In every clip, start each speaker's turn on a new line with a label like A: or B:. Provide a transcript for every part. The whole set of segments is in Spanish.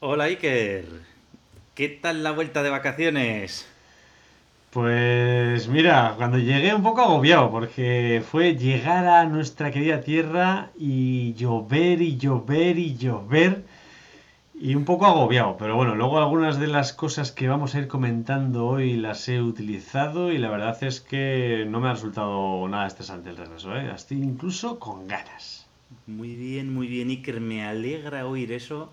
A: Hola Iker, ¿qué tal la vuelta de vacaciones?
B: Pues mira, cuando llegué un poco agobiado, porque fue llegar a nuestra querida tierra y llover y llover y llover y un poco agobiado, pero bueno, luego algunas de las cosas que vamos a ir comentando hoy las he utilizado y la verdad es que no me ha resultado nada estresante el regreso, ¿eh? Estoy incluso con ganas.
A: Muy bien, muy bien Iker, me alegra oír eso.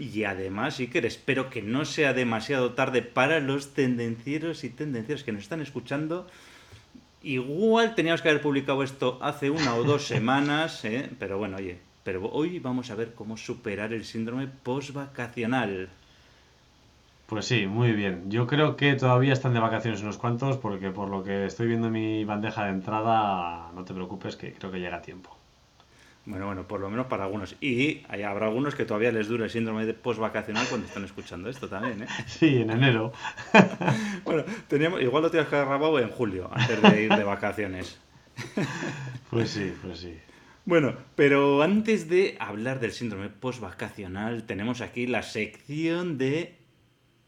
A: Y además, Iker, espero que no sea demasiado tarde para los tendencieros y tendencieros que nos están escuchando. Igual teníamos que haber publicado esto hace una o dos semanas, ¿eh? pero bueno, oye, pero hoy vamos a ver cómo superar el síndrome postvacacional.
B: Pues sí, muy bien. Yo creo que todavía están de vacaciones unos cuantos porque por lo que estoy viendo en mi bandeja de entrada, no te preocupes que creo que llega a tiempo.
A: Bueno, bueno, por lo menos para algunos. Y habrá algunos que todavía les dura el síndrome de postvacacional cuando están escuchando esto también, ¿eh?
B: Sí, en enero.
A: bueno, teníamos, igual lo tienes que grabado en julio, antes de ir de vacaciones.
B: pues sí, pues sí.
A: Bueno, pero antes de hablar del síndrome postvacacional, tenemos aquí la sección de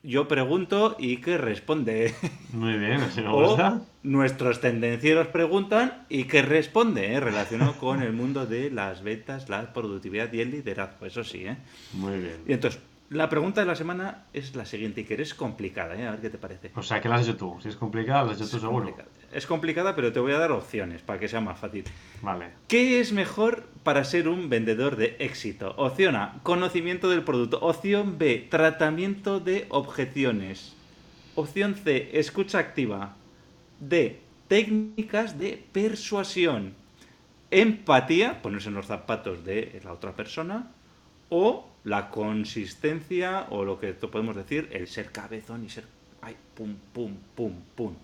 A: yo pregunto y que responde.
B: Muy bien, así me gusta.
A: nuestros tendencieros preguntan y que responde, ¿eh? relacionado con el mundo de las ventas, la productividad y el liderazgo, eso sí. ¿eh?
B: Muy bien.
A: Y entonces, la pregunta de la semana es la siguiente, y que eres complicada, ¿eh? a ver qué te parece.
B: O sea, que la has hecho tú. Si es complicada, la has hecho tú seguro.
A: Es complicada, pero te voy a dar opciones para que sea más fácil.
B: Vale.
A: ¿Qué es mejor para ser un vendedor de éxito? Opción A, conocimiento del producto. Opción B, tratamiento de objeciones. Opción C, escucha activa. D, técnicas de persuasión. Empatía, ponerse en los zapatos de la otra persona. O la consistencia, o lo que podemos decir, el ser cabezón y ser. Ay, pum, pum, pum, pum.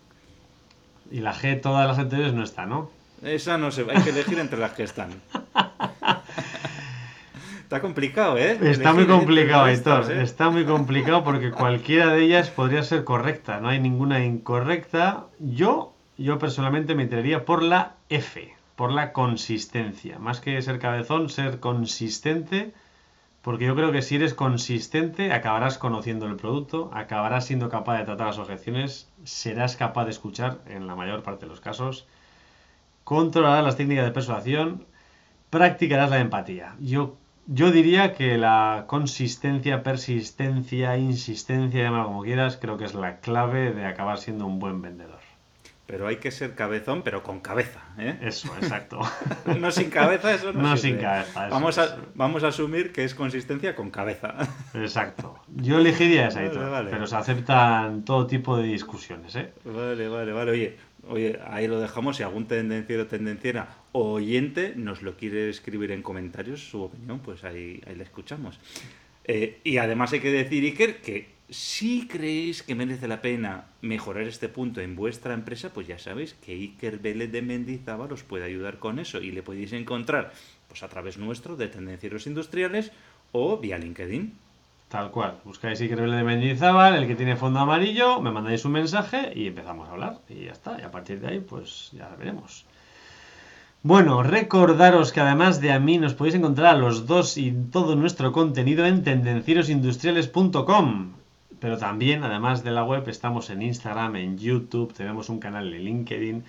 B: Y la G, todas las anteriores no está, ¿no?
A: Esa no se hay que elegir entre las que están. Está complicado, ¿eh?
B: Está muy complicado, Héctor. ¿eh? Está muy complicado porque cualquiera de ellas podría ser correcta. No hay ninguna incorrecta. Yo, yo personalmente me tiraría por la F, por la consistencia. Más que ser cabezón, ser consistente porque yo creo que si eres consistente, acabarás conociendo el producto, acabarás siendo capaz de tratar las objeciones, serás capaz de escuchar en la mayor parte de los casos, controlarás las técnicas de persuasión, practicarás la empatía. Yo, yo diría que la consistencia, persistencia, insistencia, llámalo como quieras, creo que es la clave de acabar siendo un buen vendedor.
A: Pero hay que ser cabezón, pero con cabeza. ¿eh?
B: Eso, exacto.
A: no sin cabeza, eso no
B: No sin cabeza.
A: vamos, a, vamos a asumir que es consistencia con cabeza.
B: Exacto. Yo elegiría esa, pero se aceptan todo tipo de discusiones. ¿eh?
A: Vale, vale, vale. Oye, oye, ahí lo dejamos. Si algún tendenciero, tendenciera o oyente nos lo quiere escribir en comentarios, su opinión, pues ahí, ahí la escuchamos. Eh, y además hay que decir, Iker, que si creéis que merece la pena mejorar este punto en vuestra empresa, pues ya sabéis que Iker Vélez de Mendizábal os puede ayudar con eso y le podéis encontrar pues a través nuestro de Tendencieros Industriales o vía LinkedIn.
B: Tal cual. Buscáis Iker Vélez de Mendizábal, el que tiene fondo amarillo, me mandáis un mensaje y empezamos a hablar. Y ya está. Y a partir de ahí, pues ya veremos. Bueno, recordaros que además de a mí nos podéis encontrar a los dos y todo nuestro contenido en tendencierosindustriales.com. Pero también, además de la web, estamos en Instagram, en YouTube, tenemos un canal en LinkedIn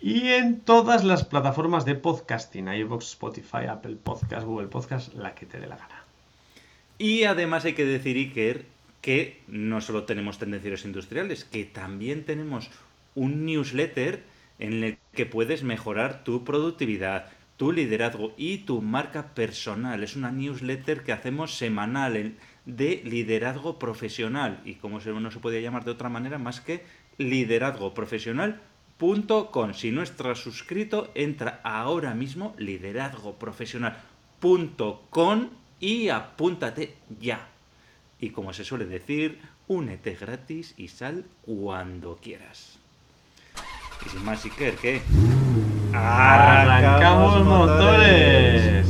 B: y en todas las plataformas de podcasting, iVoox, Spotify, Apple Podcast, Google Podcast, la que te dé la gana.
A: Y además hay que decir, Iker, que no solo tenemos tendencias industriales, que también tenemos un newsletter en el que puedes mejorar tu productividad, tu liderazgo y tu marca personal. Es una newsletter que hacemos semanal. De liderazgo profesional. Y como no se podía llamar de otra manera más que liderazgo profesional.com. Si no estás suscrito, entra ahora mismo liderazgoprofesional.com y apúntate ya. Y como se suele decir, únete gratis y sal cuando quieras. Y sin más, Iker, ¿qué?
B: ¡Arrancamos motores!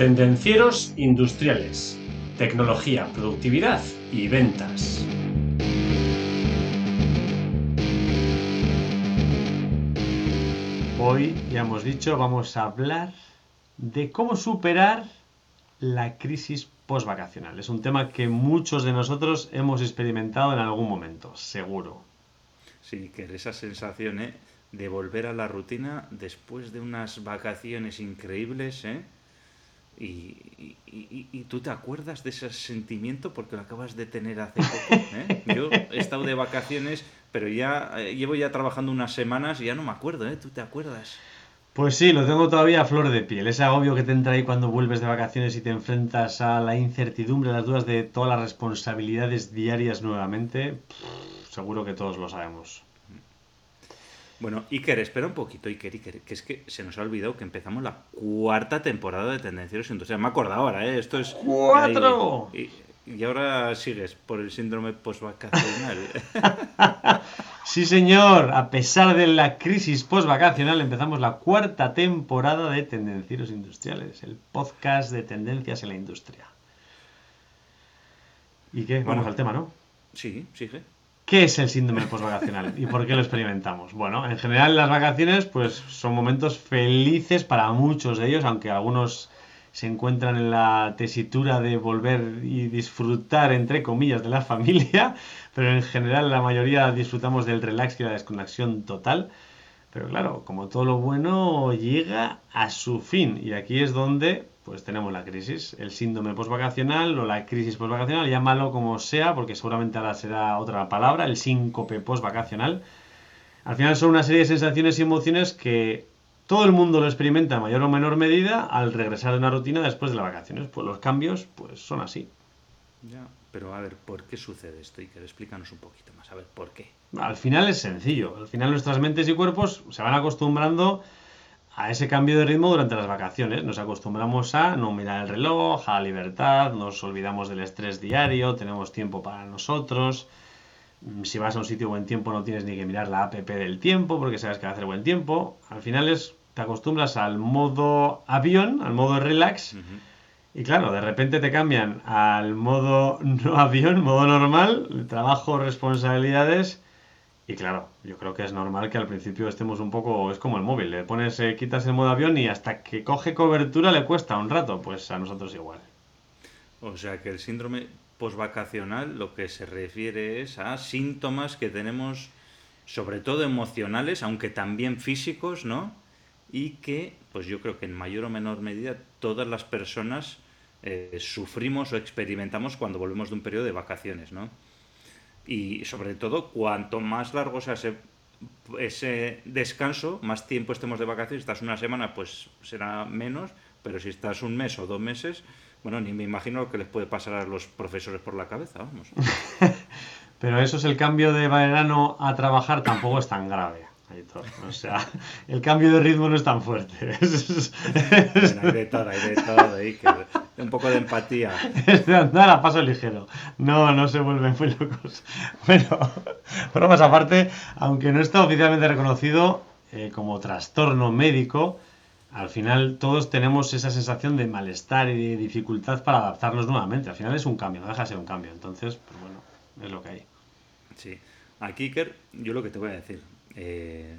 B: Tendencieros industriales, tecnología, productividad y ventas. Hoy, ya hemos dicho, vamos a hablar de cómo superar la crisis postvacacional. Es un tema que muchos de nosotros hemos experimentado en algún momento, seguro.
A: Sí, que esa sensación ¿eh? de volver a la rutina después de unas vacaciones increíbles, ¿eh? Y, y, tú te acuerdas de ese sentimiento porque lo acabas de tener hace poco. ¿eh? Yo he estado de vacaciones, pero ya eh, llevo ya trabajando unas semanas y ya no me acuerdo, ¿eh? ¿Tú te acuerdas?
B: Pues sí, lo tengo todavía a flor de piel. Ese agobio que te entra ahí cuando vuelves de vacaciones y te enfrentas a la incertidumbre, las dudas de todas las responsabilidades diarias nuevamente. seguro que todos lo sabemos.
A: Bueno, Iker, espera un poquito, Iker, Iker, que es que se nos ha olvidado que empezamos la cuarta temporada de Tendencieros Industriales. Me acuerdo ahora, ¿eh? Esto es...
B: ¡Cuatro!
A: Y, ahora sigues por el síndrome postvacacional.
B: sí, señor. A pesar de la crisis postvacacional, empezamos la cuarta temporada de Tendencieros Industriales, el podcast de tendencias en la industria. ¿Y qué? Vamos al tema, ¿no?
A: Sí, sigue.
B: ¿Qué es el síndrome postvacacional y por qué lo experimentamos? Bueno, en general las vacaciones pues son momentos felices para muchos de ellos, aunque algunos se encuentran en la tesitura de volver y disfrutar, entre comillas, de la familia, pero en general la mayoría disfrutamos del relax y la desconexión total. Pero claro, como todo lo bueno llega a su fin y aquí es donde pues tenemos la crisis, el síndrome postvacacional o la crisis postvacacional, llámalo como sea, porque seguramente ahora será otra palabra, el síncope postvacacional. Al final son una serie de sensaciones y emociones que todo el mundo lo experimenta en mayor o menor medida al regresar de una rutina después de las vacaciones. Pues los cambios pues son así.
A: Ya, pero a ver, ¿por qué sucede esto? Iker, explícanos un poquito más, a ver, ¿por qué?
B: Al final es sencillo. Al final nuestras mentes y cuerpos se van acostumbrando a ese cambio de ritmo durante las vacaciones. Nos acostumbramos a no mirar el reloj, a la libertad, nos olvidamos del estrés diario, tenemos tiempo para nosotros. Mm, si vas a un sitio buen tiempo no tienes ni que mirar la app del tiempo porque sabes que va a hacer buen tiempo. Al final es, te acostumbras al modo avión, al modo relax. Y claro, de repente te cambian al modo no avión, modo normal, trabajo, responsabilidades y claro, yo creo que es normal que al principio estemos un poco, es como el móvil, le pones, eh, quitas el modo avión y hasta que coge cobertura le cuesta un rato, pues a nosotros igual.
A: O sea que el síndrome postvacacional lo que se refiere es a síntomas que tenemos, sobre todo emocionales, aunque también físicos, ¿no? Y que, pues yo creo que en mayor o menor medida todas las personas eh, sufrimos o experimentamos cuando volvemos de un periodo de vacaciones, ¿no? y sobre todo cuanto más largo sea ese, descanso, más tiempo estemos de vacaciones, estás una semana pues será menos, pero si estás un mes o dos meses, bueno, ni me imagino lo que les puede pasar a los profesores por la cabeza, vamos.
B: pero eso es el cambio de verano a trabajar tampoco es tan grave. O sea, el cambio de ritmo no es tan fuerte.
A: hay de todo, hay de todo. Ahí, un poco de empatía.
B: Es de andar a paso ligero. No, no se vuelven muy locos. Bueno, bromas aparte, aunque no está oficialmente reconocido eh, como trastorno médico, al final todos tenemos esa sensación de malestar y de dificultad para adaptarnos nuevamente. Al final es un cambio, no deja de ser un cambio. Entonces, pues bueno, es lo que hay.
A: Sí. Aquí, Iker, yo lo que te voy a decir, eh,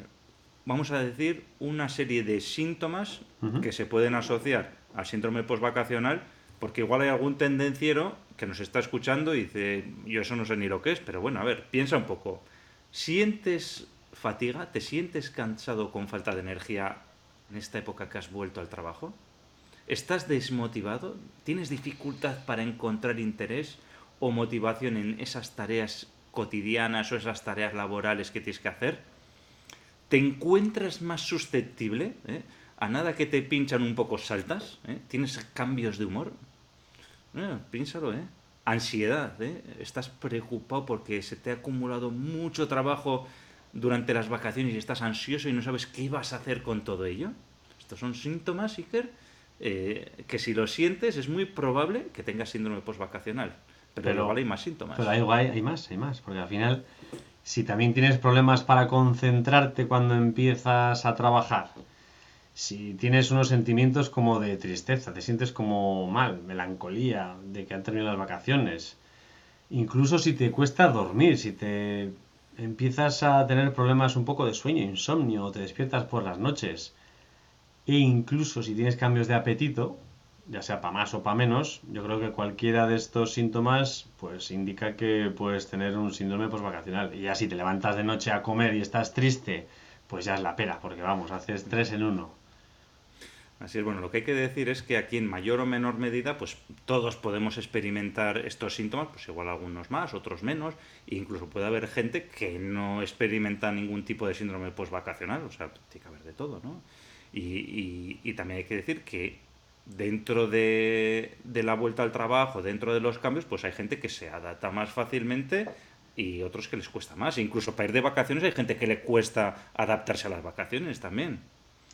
A: vamos a decir, una serie de síntomas que se pueden asociar al síndrome postvacacional, porque igual hay algún tendenciero que nos está escuchando y dice, yo eso no sé ni lo que es, pero bueno, a ver, piensa un poco. ¿Sientes fatiga? ¿Te sientes cansado con falta de energía en esta época que has vuelto al trabajo? ¿Estás desmotivado? ¿Tienes dificultad para encontrar interés o motivación en esas tareas cotidianas o esas tareas laborales que tienes que hacer? Te encuentras más susceptible ¿eh? a nada que te pinchan un poco saltas, ¿eh? tienes cambios de humor. Eh, piénsalo, ¿eh? Ansiedad, ¿eh? Estás preocupado porque se te ha acumulado mucho trabajo durante las vacaciones y estás ansioso y no sabes qué vas a hacer con todo ello. Estos son síntomas, Iker, que si lo sientes es muy probable que tengas síndrome postvacacional. Pero, pero igual hay más síntomas.
B: Pero hay, hay más, hay más, porque al final si también tienes problemas para concentrarte cuando empiezas a trabajar, si tienes unos sentimientos como de tristeza, te sientes como mal, melancolía, de que han terminado las vacaciones, incluso si te cuesta dormir, si te empiezas a tener problemas un poco de sueño, insomnio, o te despiertas por las noches, e incluso si tienes cambios de apetito, ya sea para más o para menos, yo creo que cualquiera de estos síntomas pues indica que puedes tener un síndrome postvacacional. Y ya si te levantas de noche a comer y estás triste, pues ya es la pera, porque vamos, haces tres en uno.
A: Así es, bueno, lo que hay que decir es que aquí en mayor o menor medida, pues todos podemos experimentar estos síntomas, pues igual algunos más, otros menos, e incluso puede haber gente que no experimenta ningún tipo de síndrome postvacacional, o sea, tiene que haber de todo, ¿no? Y, y, también hay que decir que dentro de, de, la vuelta al trabajo, dentro de los cambios, pues hay gente que se adapta más fácilmente y otros que les cuesta más. Incluso para ir de vacaciones hay gente que le cuesta adaptarse a las vacaciones también.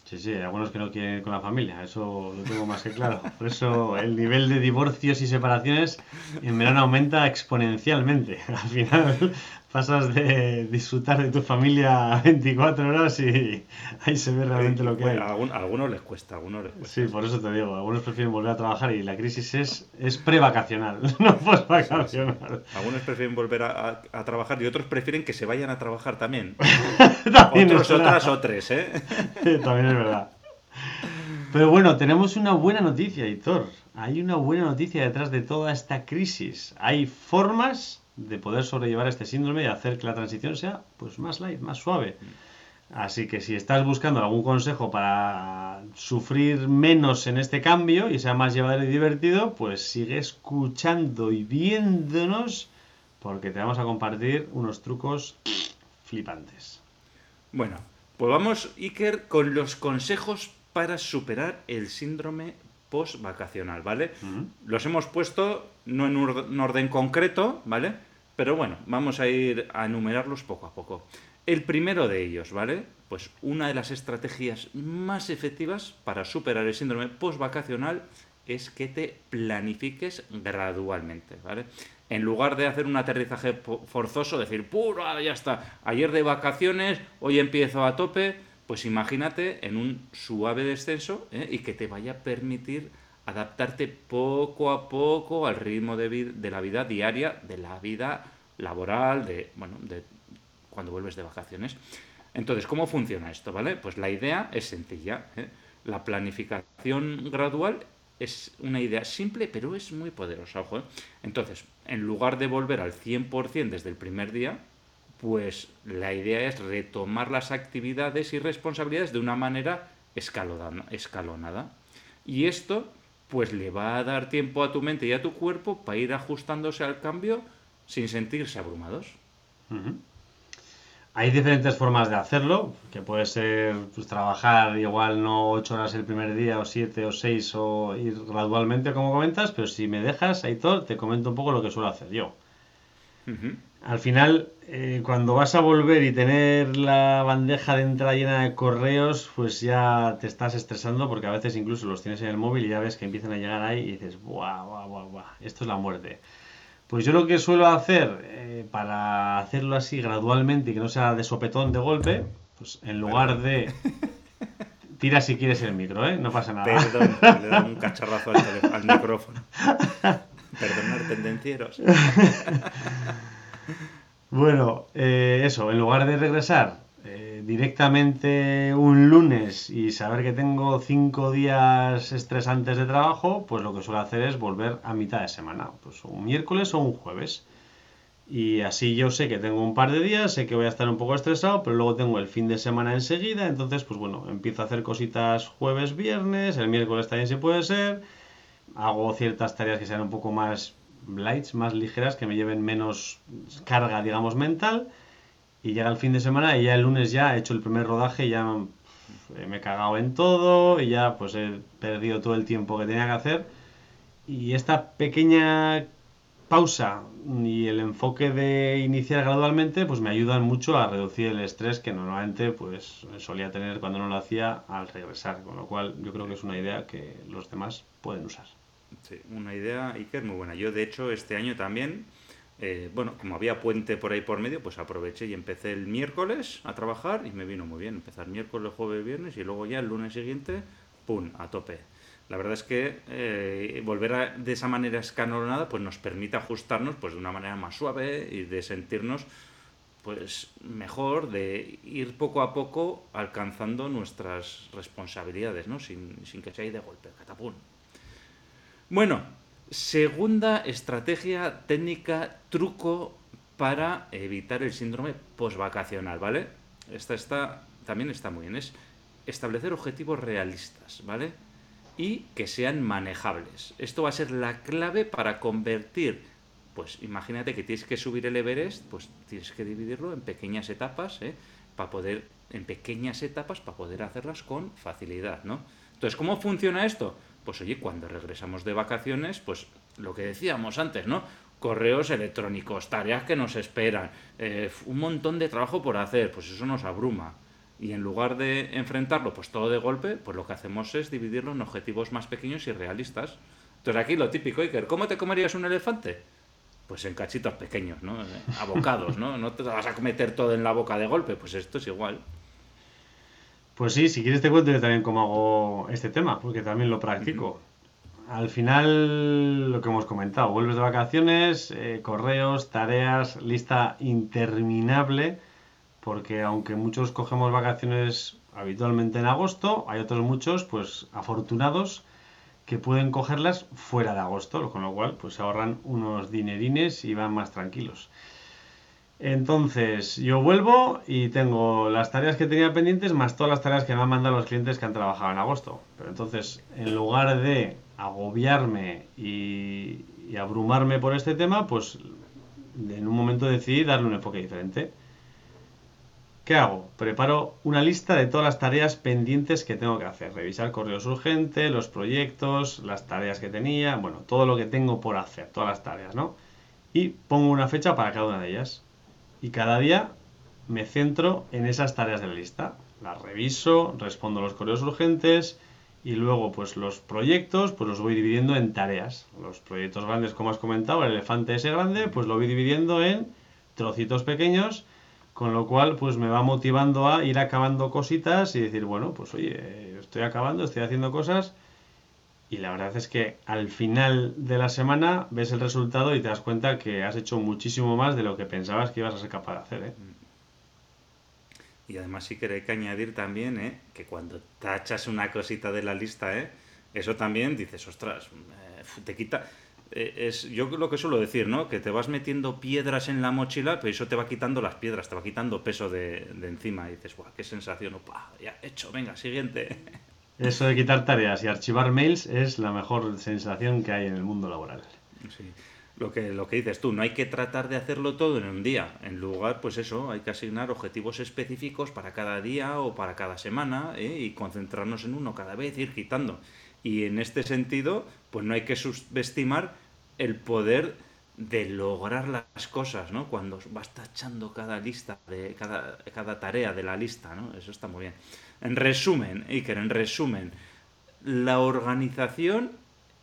B: Sí, sí, hay algunos que no quieren con la familia, eso lo tengo más que claro. Por eso el nivel de divorcios y separaciones en verano aumenta exponencialmente. Al final pasas de disfrutar de tu familia 24 horas y ahí se ve realmente lo que hay.
A: A algunos les cuesta, a algunos les cuesta.
B: Sí, por eso te digo, algunos prefieren volver a trabajar y la crisis es, es prevacacional, no postvacacional.
A: Algunos prefieren volver a, a, trabajar y otros prefieren que se vayan a trabajar también.
B: también
A: otros, otras, otras, ¿eh?
B: también es verdad. Pero bueno, tenemos una buena noticia, Hitor. Hay una buena noticia detrás de toda esta crisis. Hay formas de poder sobrellevar este síndrome y hacer que la transición sea pues más light, más suave. Así que si estás buscando algún consejo para sufrir menos en este cambio y sea más llevadero y divertido, pues sigue escuchando y viéndonos porque te vamos a compartir unos trucos flipantes.
A: Bueno, pues vamos, Iker, con los consejos para superar el síndrome post-vacacional, ¿vale? Los hemos puesto no en un orden concreto, ¿vale? Pero bueno, vamos a ir a enumerarlos poco a poco. El primero de ellos, ¿vale? Pues una de las estrategias más efectivas para superar el síndrome postvacacional es que te planifiques gradualmente, ¿vale? En lugar de hacer un aterrizaje forzoso, decir, puro, ya está, ayer de vacaciones, hoy empiezo a tope, pues imagínate en un suave descenso ¿eh? y que te vaya a permitir adaptarte poco a poco al ritmo de, la vida diaria, de la vida laboral, de, bueno, de cuando vuelves de vacaciones. Entonces, ¿cómo funciona esto? ¿Vale? Pues la idea es sencilla. ¿eh? La planificación gradual es una idea simple, pero es muy poderosa. Ojo, ¿eh? Entonces, en lugar de volver al 100% desde el primer día, pues la idea es retomar las actividades y responsabilidades de una manera escalonada. Y esto pues le va a dar tiempo a tu mente y a tu cuerpo para ir ajustándose al cambio sin sentirse abrumados.
B: Hay diferentes formas de hacerlo, que puede ser pues, trabajar igual no ocho horas el primer día o siete o seis o ir gradualmente como comentas, pero si me dejas, Aitor, te comento un poco lo que suelo hacer yo. Al final, eh, cuando vas a volver y tener la bandeja de entrada llena de correos, pues ya te estás estresando porque a veces incluso los tienes en el móvil y ya ves que empiezan a llegar ahí y dices, ¡buah, buah, buah, buah! Esto es la muerte. Pues yo lo que suelo hacer eh, para hacerlo así gradualmente y que no sea de sopetón de golpe, pues en lugar de... Tira si quieres el micro, ¿eh? No pasa nada.
A: Perdón, le da un cacharrazo al, al micrófono. Perdonar, tendencieros.
B: Bueno, eh, eso, en lugar de regresar eh, directamente un lunes y saber que tengo cinco días estresantes de trabajo, pues lo que suelo hacer es volver a mitad de semana, pues un miércoles o un jueves. Y así yo sé que tengo un par de días, sé que voy a estar un poco estresado, pero luego tengo el fin de semana enseguida, entonces pues bueno, empiezo a hacer cositas jueves, viernes, el miércoles también si puede ser, hago ciertas tareas que sean un poco más lights más ligeras que me lleven menos carga, digamos, mental. Y llega el fin de semana y ya el lunes ya he hecho el primer rodaje, ya me he cagado en todo y ya pues he perdido todo el tiempo que tenía que hacer. Y esta pequeña pausa y el enfoque de iniciar gradualmente pues me ayudan mucho a reducir el estrés que normalmente pues solía tener cuando no lo hacía al regresar, con lo cual yo creo que es una idea que los demás pueden usar.
A: Sí, una idea, Iker, muy buena. Yo, de hecho, este año también, eh, bueno, como había puente por ahí por medio, pues aproveché y empecé el miércoles a trabajar y me vino muy bien. Empezar miércoles, jueves, viernes y luego ya el lunes siguiente, ¡pum!, a tope. La verdad es que eh, volver de esa manera escalonada pues nos permite ajustarnos pues de una manera más suave y de sentirnos pues mejor de ir poco a poco alcanzando nuestras responsabilidades, ¿no? Sin, que sea de golpe, catapún. Bueno, segunda estrategia técnica, truco para evitar el síndrome postvacacional, ¿vale? Esta está, también está muy bien, es establecer objetivos realistas, ¿vale? Y que sean manejables. Esto va a ser la clave para convertir pues imagínate que tienes que subir el Everest, pues tienes que dividirlo en pequeñas etapas, ¿eh? para poder, en pequeñas etapas, para poder hacerlas con facilidad, ¿no? Entonces, ¿cómo funciona esto? Pues oye, cuando regresamos de vacaciones, pues lo que decíamos antes, ¿no? Correos electrónicos, tareas que nos esperan, eh, un montón de trabajo por hacer, pues eso nos abruma. Y en lugar de enfrentarlo pues todo de golpe, pues lo que hacemos es dividirlo en objetivos más pequeños y realistas. Entonces aquí lo típico, Iker, ¿cómo te comerías un elefante? pues en cachitos pequeños, ¿no? Abocados, ¿no? No te vas a meter todo en la boca de golpe, pues esto es igual.
B: Pues sí, si quieres te cuento yo también cómo hago este tema, porque también lo practico. Al final, lo que hemos comentado, vuelves de vacaciones, eh, correos, tareas, lista interminable, porque aunque muchos cogemos vacaciones habitualmente en agosto, hay otros muchos, pues afortunados, que pueden cogerlas fuera de agosto, con lo cual pues se ahorran unos dinerines y van más tranquilos. Entonces, yo vuelvo y tengo las tareas que tenía pendientes más todas las tareas que me han mandado los clientes que han trabajado en agosto. Pero entonces, en lugar de agobiarme y, y abrumarme por este tema, pues en un momento decidí darle un enfoque diferente. ¿Qué hago? Preparo una lista de todas las tareas pendientes que tengo que hacer. Revisar correos urgentes, los proyectos, las tareas que tenía, bueno, todo lo que tengo por hacer, todas las tareas, ¿no? Y pongo una fecha para cada una de ellas. Y cada día me centro en esas tareas de la lista. Las reviso, respondo los correos urgentes y luego pues los proyectos pues los voy dividiendo en tareas. Los proyectos grandes como has comentado, el elefante ese grande pues lo voy dividiendo en trocitos pequeños con lo cual, pues me va motivando a ir acabando cositas y decir, bueno, pues oye, estoy acabando, estoy haciendo cosas. Y la verdad es que al final de la semana ves el resultado y te das cuenta que has hecho muchísimo más de lo que pensabas que ibas a ser capaz de hacer. ¿eh?
A: Y además sí que hay que añadir también ¿eh? que cuando tachas una cosita de la lista, ¿eh? eso también dices, ostras, eh, te quita es yo lo que suelo decir, ¿no? Que te vas metiendo piedras en la mochila, pero eso te va quitando las piedras, te va quitando peso de, encima. Y dices, ¡guau! ¡Qué sensación! Opa, ya hecho, venga, siguiente.
B: Eso de quitar tareas y archivar mails es la mejor sensación que hay en el mundo laboral.
A: Sí. Lo que, lo que dices tú, no hay que tratar de hacerlo todo en un día. En lugar, pues eso, hay que asignar objetivos específicos para cada día o para cada semana ¿eh? y concentrarnos en uno cada vez, ir quitando. Y en este sentido, pues no hay que subestimar el poder de lograr las cosas, ¿no? Cuando vas tachando cada lista, de cada, cada tarea de la lista, ¿no? Eso está muy bien. En resumen, Iker, en resumen, la organización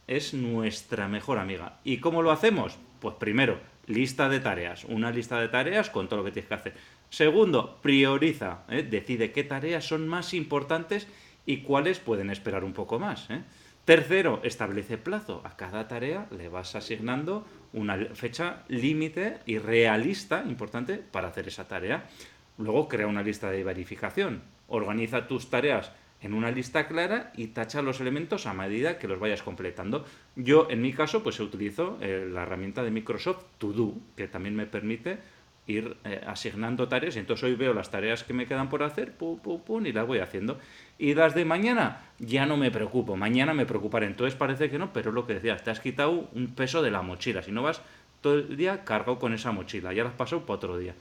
A: es nuestra mejor amiga. ¿Y cómo lo hacemos? Pues primero, lista de tareas, una lista de tareas con todo lo que tienes que hacer. Segundo, prioriza, ¿eh? decide qué tareas son más importantes y cuáles pueden esperar un poco más. ¿eh? Tercero, establece plazo. A cada tarea le vas asignando una fecha límite y realista, importante, para hacer esa tarea. Luego crea una lista de verificación. Organiza tus tareas en una lista clara y tacha los elementos a medida que los vayas completando. Yo, en mi caso, pues utilizo eh, la herramienta de Microsoft To Do, que también me permite ir eh, asignando tareas y entonces hoy veo las tareas que me quedan por hacer, pum, pum, pum, y las voy haciendo. Y las de mañana ya no me preocupo, mañana me preocuparé. Entonces parece que no, pero lo que decías, te has quitado un peso de la mochila. Si no vas todo el día cargado con esa mochila, ya las pasado para otro día.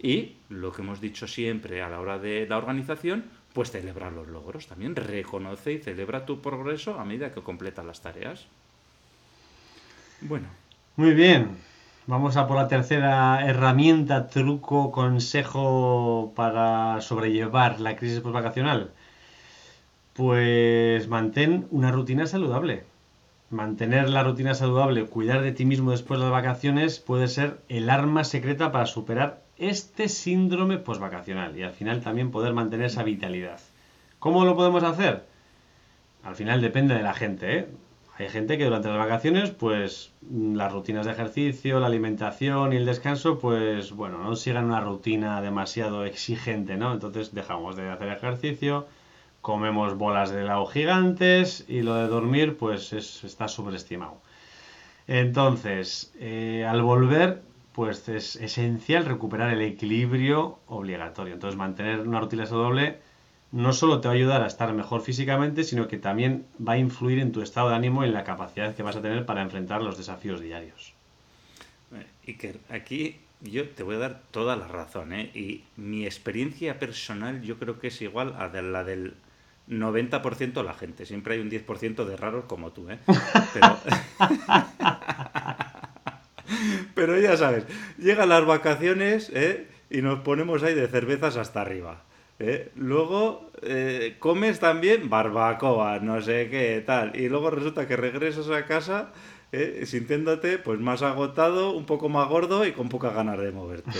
A: Y lo que hemos dicho siempre a la hora de la organización, pues celebrar los logros también. Reconoce y celebra tu progreso a medida que completas las tareas. Bueno.
B: Muy bien, Vamos a por la tercera herramienta, truco, consejo para sobrellevar la crisis postvacacional. Pues mantén una rutina saludable. Mantener la rutina saludable, cuidar de ti mismo después de las vacaciones puede ser el arma secreta para superar este síndrome postvacacional y al final también poder mantener esa vitalidad. ¿Cómo lo podemos hacer? Al final depende de la gente, ¿eh? Hay gente que durante las vacaciones, pues las rutinas de ejercicio, la alimentación y el descanso, pues bueno, no sigan una rutina demasiado exigente, ¿no? Entonces dejamos de hacer ejercicio, comemos bolas de helado gigantes y lo de dormir, pues está sobreestimado. Entonces, eh, al volver, pues es esencial recuperar el equilibrio obligatorio. Entonces, mantener una rutina doble no solo te va a ayudar a estar mejor físicamente, sino que también va a influir en tu estado de ánimo y en la capacidad que vas a tener para enfrentar los desafíos diarios.
A: Iker, aquí yo te voy a dar toda la razón, ¿eh? Y mi experiencia personal yo creo que es igual a la del 90% de la gente. Siempre hay un 10% de raros como tú, ¿eh? Pero... Pero ya sabes, llegan las vacaciones ¿eh? y nos ponemos ahí de cervezas hasta arriba. ¿Eh? Luego eh, comes también barbacoa, no sé qué, tal. Y luego resulta que regresas a casa ¿eh? sintiéndote pues más agotado, un poco más gordo y con pocas ganas de moverte.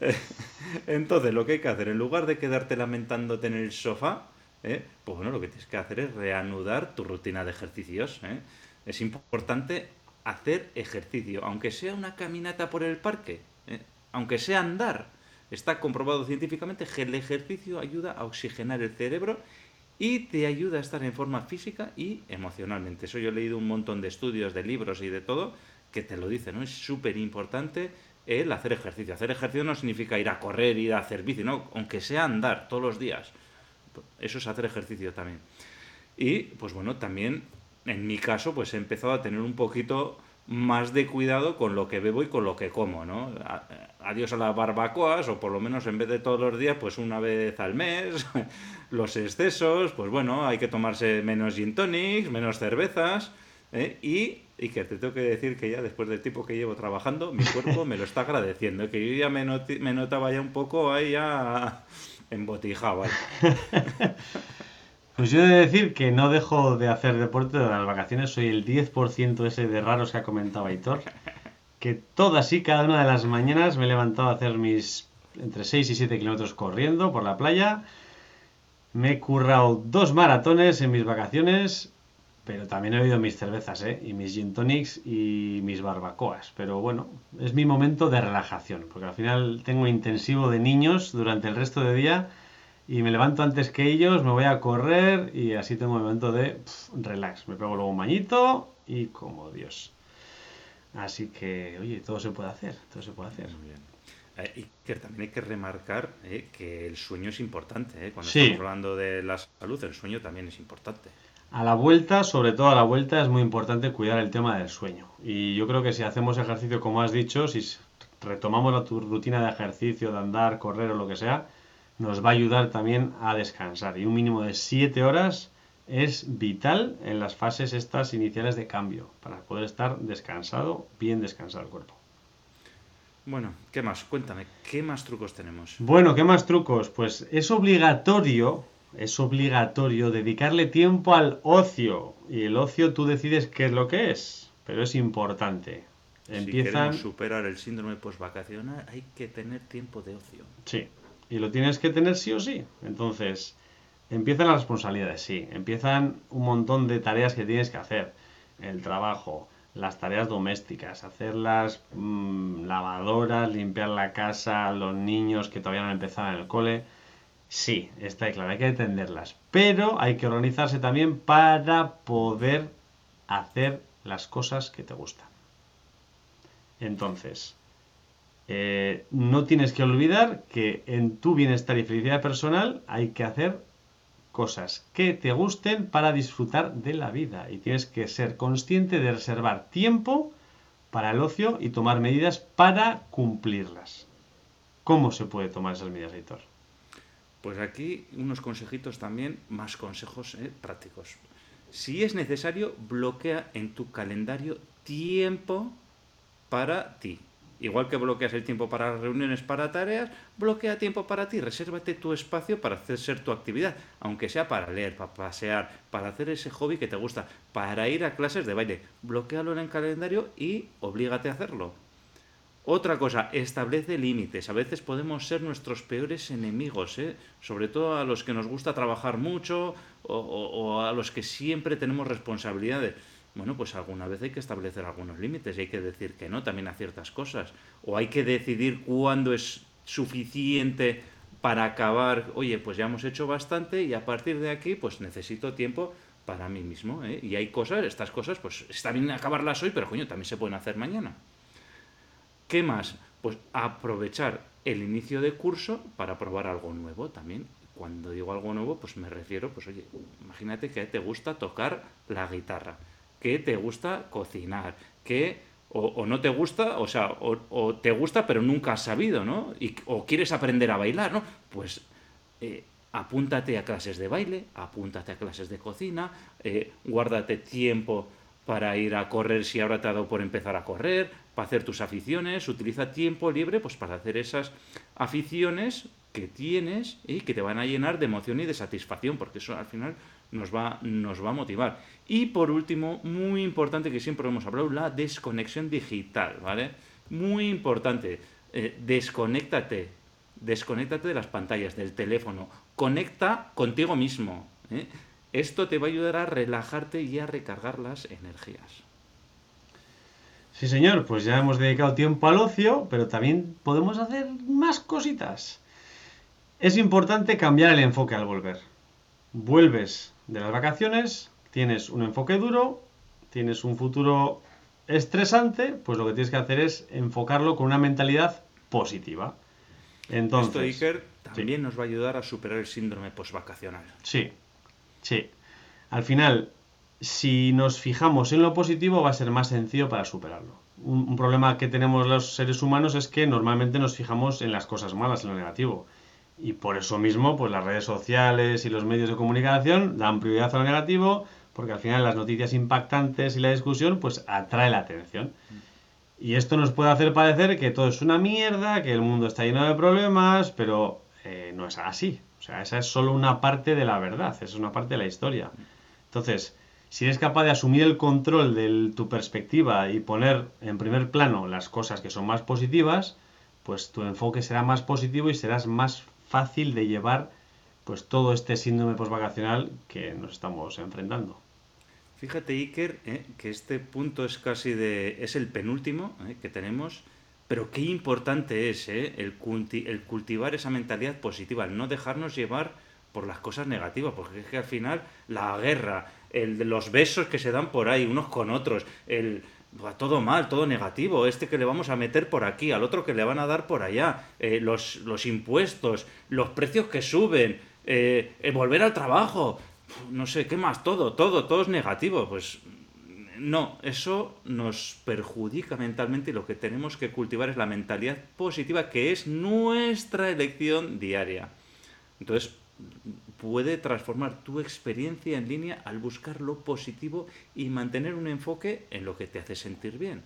A: Entonces, lo que hay que hacer, en lugar de quedarte lamentándote en el sofá, ¿eh? pues bueno, lo que tienes que hacer es reanudar tu rutina de ejercicios. ¿eh? Es importante hacer ejercicio, aunque sea una caminata por el parque, ¿eh? aunque sea andar. Está comprobado científicamente que el ejercicio ayuda a oxigenar el cerebro y te ayuda a estar en forma física y emocionalmente. Eso yo he leído un montón de estudios, de libros y de todo que te lo dicen, ¿no? Es súper importante el hacer ejercicio. Hacer ejercicio no significa ir a correr, ir a hacer bici, no, aunque sea andar todos los días. Eso es hacer ejercicio también. Y pues bueno, también en mi caso pues he empezado a tener un poquito más de cuidado con lo que bebo y con lo que como, ¿no? Adiós a las barbacoas, o por lo menos en vez de todos los días, pues una vez al mes. los excesos, pues bueno, hay que tomarse menos gin tonics, menos cervezas. ¿eh? Y, y, que te tengo que decir que ya después del tiempo que llevo trabajando, mi cuerpo me lo está agradeciendo. Que yo ya me, me notaba ya un poco ahí ya embotijado.
B: Pues yo he de decir que no dejo de hacer deporte de las vacaciones, soy el 10% ese de raros que ha comentado Aitor, que todas y cada una de las mañanas me he levantado a hacer mis entre 6 y 7 kilómetros corriendo por la playa, me he currado dos maratones en mis vacaciones, pero también he bebido mis cervezas, ¿eh? Y mis gin tonics y mis barbacoas. Pero bueno, es mi momento de relajación, porque al final tengo intensivo de niños durante el resto del día y me levanto antes que ellos, me voy a correr y así tengo un momento de relax. Me pego luego un bañito y como Dios. Así que, oye, todo se puede hacer, todo se puede hacer. Muy bien.
A: Eh, y que también hay que remarcar eh, que el sueño es importante. Eh. Cuando estamos hablando de la salud, el sueño también es importante.
B: A la vuelta, sobre todo a la vuelta, es muy importante cuidar el tema del sueño. Y yo creo que si hacemos ejercicio, como has dicho, si retomamos la rutina de ejercicio, de andar, correr o lo que sea, nos va a ayudar también a descansar. Y un mínimo de 7 horas es vital en las fases estas iniciales de cambio, para poder estar descansado, bien descansado el cuerpo.
A: Bueno, ¿qué más? Cuéntame, ¿qué más trucos tenemos?
B: Bueno, ¿qué más trucos? Pues es obligatorio, es obligatorio dedicarle tiempo al ocio. Y el ocio tú decides qué es lo que es, pero es importante.
A: Empiezan... Si queremos superar el síndrome postvacacional, hay que tener tiempo de ocio.
B: Sí, y lo tienes que tener sí o sí. Entonces, empiezan las responsabilidades, sí. Empiezan un montón de tareas que tienes que hacer. El trabajo, las tareas domésticas, hacer las mm, lavadoras, limpiar la casa, los niños que todavía no han empezado en el cole. Sí, está claro, hay que atenderlas. Pero hay que organizarse también para poder hacer las cosas que te gustan. Entonces, eh, no tienes que olvidar que en tu bienestar y felicidad personal hay que hacer cosas que te gusten para disfrutar de la vida y tienes que ser consciente de reservar tiempo para el ocio y tomar medidas para cumplirlas. ¿Cómo se puede tomar esas medidas, Editor?
A: Pues aquí unos consejitos también, más consejos eh, prácticos. Si es necesario, bloquea en tu calendario tiempo para ti. Igual que bloqueas el tiempo para reuniones, para tareas, bloquea tiempo para ti, resérvate tu espacio para hacer ser tu actividad, aunque sea para leer, para pasear, para hacer ese hobby que te gusta, para ir a clases de baile. Bloquealo en el calendario y oblígate a hacerlo. Otra cosa, establece límites. A veces podemos ser nuestros peores enemigos, ¿eh? sobre todo a los que nos gusta trabajar mucho o, o a los que siempre tenemos responsabilidades bueno, pues alguna vez hay que establecer algunos límites y hay que decir que no también a ciertas cosas. O hay que decidir cuándo es suficiente para acabar, oye, pues ya hemos hecho bastante y a partir de aquí, pues necesito tiempo para mí mismo. ¿eh? Y hay cosas, estas cosas, pues está bien acabarlas hoy, pero coño, también se pueden hacer mañana. ¿Qué más? Pues aprovechar el inicio de curso para probar algo nuevo también. Cuando digo algo nuevo, pues me refiero, pues oye, imagínate que te gusta tocar la guitarra, que te gusta cocinar, que o, no te gusta, o sea, o, te gusta pero nunca has sabido, ¿no? Y, o quieres aprender a bailar, ¿no? Pues eh, apúntate a clases de baile, apúntate a clases de cocina, eh, guárdate tiempo para ir a correr si ahora te ha dado por empezar a correr, para hacer tus aficiones, utiliza tiempo libre pues para hacer esas aficiones que tienes y que te van a llenar de emoción y de satisfacción, porque eso al final nos va, nos va a motivar. Y por último, muy importante que siempre hemos hablado, la desconexión digital, ¿vale? Muy importante, eh, desconéctate, desconéctate de las pantallas, del teléfono, conecta contigo mismo. ¿eh? Esto te va a ayudar a relajarte y a recargar las energías.
B: Sí, señor, pues ya hemos dedicado tiempo al ocio, pero también podemos hacer más cositas. Es importante cambiar el enfoque al volver. Vuelves de las vacaciones, tienes un enfoque duro, tienes un futuro estresante, pues lo que tienes que hacer es enfocarlo con una mentalidad positiva.
A: Entonces, Esto, Iker, también nos va a ayudar a superar el síndrome postvacacional.
B: Sí, sí. Al final, si nos fijamos en lo positivo, va a ser más sencillo para superarlo. Un, problema que tenemos los seres humanos es que normalmente nos fijamos en las cosas malas, en lo negativo. Y por eso mismo, pues las redes sociales y los medios de comunicación dan prioridad a lo negativo, porque al final las noticias impactantes y la discusión, pues atrae la atención. Y esto nos puede hacer parecer que todo es una mierda, que el mundo está lleno de problemas, pero eh, no es así. O sea, esa es solo una parte de la verdad, esa es una parte de la historia. Entonces, si eres capaz de asumir el control de tu perspectiva y poner en primer plano las cosas que son más positivas, pues tu enfoque será más positivo y serás más fácil de llevar pues todo este síndrome postvacacional que nos estamos enfrentando.
A: Fíjate, Iker, eh, que este punto es casi de. es el penúltimo eh, que tenemos pero qué importante es ¿eh? el, cultivar esa mentalidad positiva, el no dejarnos llevar por las cosas negativas, porque es que al final la guerra, el, los besos que se dan por ahí unos con otros, el todo mal, todo negativo, este que le vamos a meter por aquí, al otro que le van a dar por allá, eh, los, los, impuestos, los precios que suben, eh, el volver al trabajo, no sé, ¿qué más? Todo, todo, todo es negativo. Pues no, eso nos perjudica mentalmente y lo que tenemos que cultivar es la mentalidad positiva, que es nuestra elección diaria. Entonces, puede transformar tu experiencia en línea al buscar lo positivo y mantener un enfoque en lo que te hace sentir bien.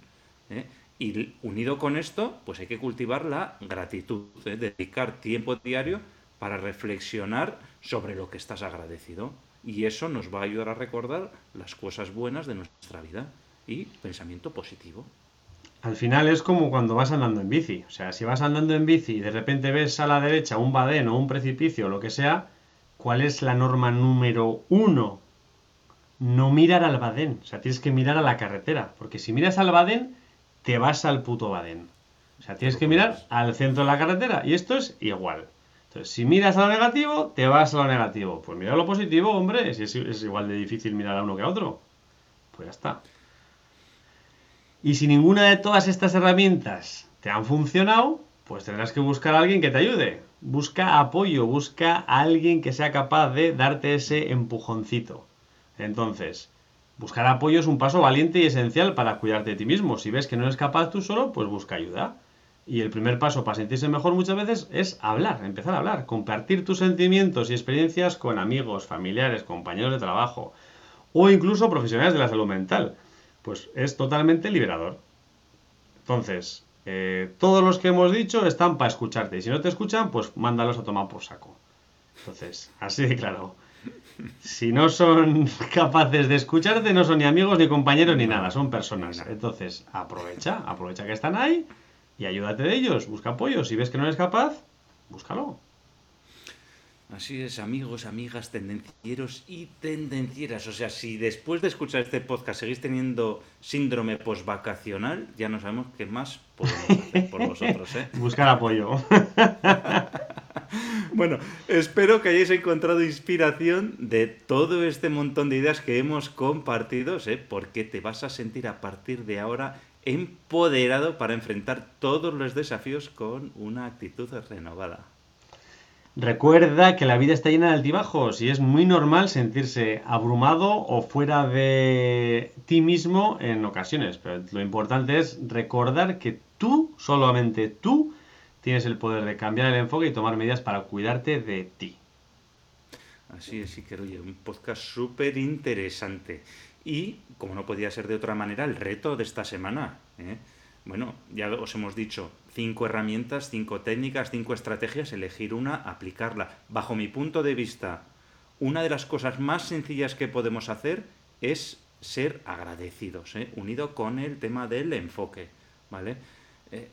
A: ¿eh? Y unido con esto, pues hay que cultivar la gratitud, ¿eh? dedicar tiempo diario para reflexionar sobre lo que estás agradecido. Y eso nos va a ayudar a recordar las cosas buenas de nuestra vida y pensamiento positivo.
B: Al final es como cuando vas andando en bici. O sea, si vas andando en bici y de repente ves a la derecha un badén o un precipicio o lo que sea, ¿cuál es la norma número uno? No mirar al badén. O sea, tienes que mirar a la carretera. Porque si miras al badén, te vas al puto badén. O sea, tienes que mirar al centro de la carretera. Y esto es igual si miras a lo negativo, te vas a lo negativo. Pues mira lo positivo, hombre, si es, igual de difícil mirar a uno que a otro. Pues ya está. Y si ninguna de todas estas herramientas te han funcionado, pues tendrás que buscar a alguien que te ayude. Busca apoyo, busca a alguien que sea capaz de darte ese empujoncito. Entonces, buscar apoyo es un paso valiente y esencial para cuidarte de ti mismo. Si ves que no eres capaz tú solo, pues busca ayuda. Y el primer paso para sentirse mejor muchas veces es hablar, empezar a hablar, compartir tus sentimientos y experiencias con amigos, familiares, compañeros de trabajo o incluso profesionales de la salud mental. Pues es totalmente liberador. Entonces, eh, todos los que hemos dicho están para escucharte y si no te escuchan, pues mándalos a tomar por saco. Entonces, así de claro. Si no son capaces de escucharte, no son ni amigos, ni compañeros, ni nada, son personas. Entonces, aprovecha, aprovecha que están ahí y ayúdate de ellos, busca apoyo. Si ves que no eres capaz, búscalo.
A: Así es, amigos, amigas, tendencieros y tendencieras. O sea, si después de escuchar este podcast seguís teniendo síndrome postvacacional, ya no sabemos qué más podemos hacer por vosotros. ¿eh?
B: Buscar apoyo.
A: bueno, espero que hayáis encontrado inspiración de todo este montón de ideas que hemos compartido, ¿eh? porque te vas a sentir a partir de ahora empoderado para enfrentar todos los desafíos con una actitud renovada.
B: Recuerda que la vida está llena de altibajos y es muy normal sentirse abrumado o fuera de ti mismo en ocasiones, pero lo importante es recordar que tú, solamente tú, tienes el poder de cambiar el enfoque y tomar medidas para cuidarte de ti.
A: Así es, que oye, un podcast súper interesante. Y, como no podía ser de otra manera, el reto de esta semana. ¿eh? Bueno, ya os hemos dicho, cinco herramientas, cinco técnicas, cinco estrategias, elegir una, aplicarla. Bajo mi punto de vista, una de las cosas más sencillas que podemos hacer es ser agradecidos, ¿eh? unido con el tema del enfoque, ¿vale? Eh,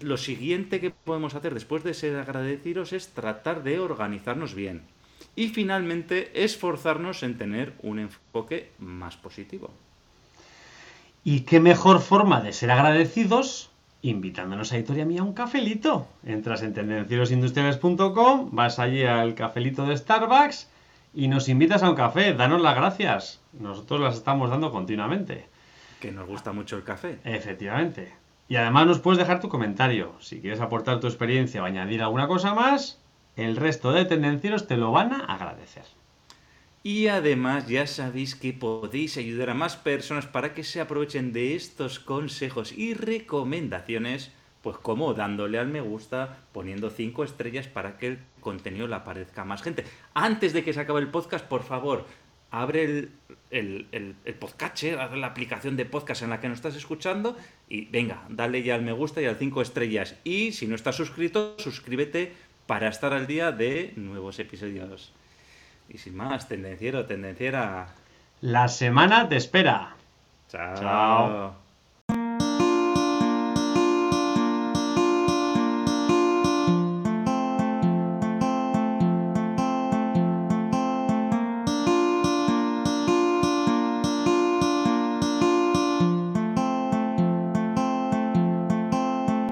A: lo siguiente que podemos hacer después de ser agradecidos es tratar de organizarnos bien y finalmente esforzarnos en tener un enfoque más positivo.
B: ¿Y qué mejor forma de ser agradecidos invitándonos a Editorial Mía a un cafelito. Entras en tendencierosindustriales.com, vas allí al cafelito de Starbucks y nos invitas a un café. Danos las gracias. Nosotros las estamos dando continuamente.
A: Que nos gusta mucho el café.
B: Efectivamente. Y además nos puedes dejar tu comentario. Si quieres aportar tu experiencia o añadir alguna cosa más, el resto de tendencieros te lo van a agradecer.
A: Y además ya sabéis que podéis ayudar a más personas para que se aprovechen de estos consejos y recomendaciones, pues como dándole al me gusta, poniendo 5 estrellas para que el contenido le aparezca a más gente. Antes de que se acabe el podcast, por favor, abre el, el, el, el la aplicación de podcast en la que nos estás escuchando y venga, dale ya al me gusta y al 5 estrellas. Y si no estás suscrito, suscríbete para estar al día de nuevos episodios. Y sin más, tendenciero, tendenciera.
B: La semana te espera.
A: Chao. Chao.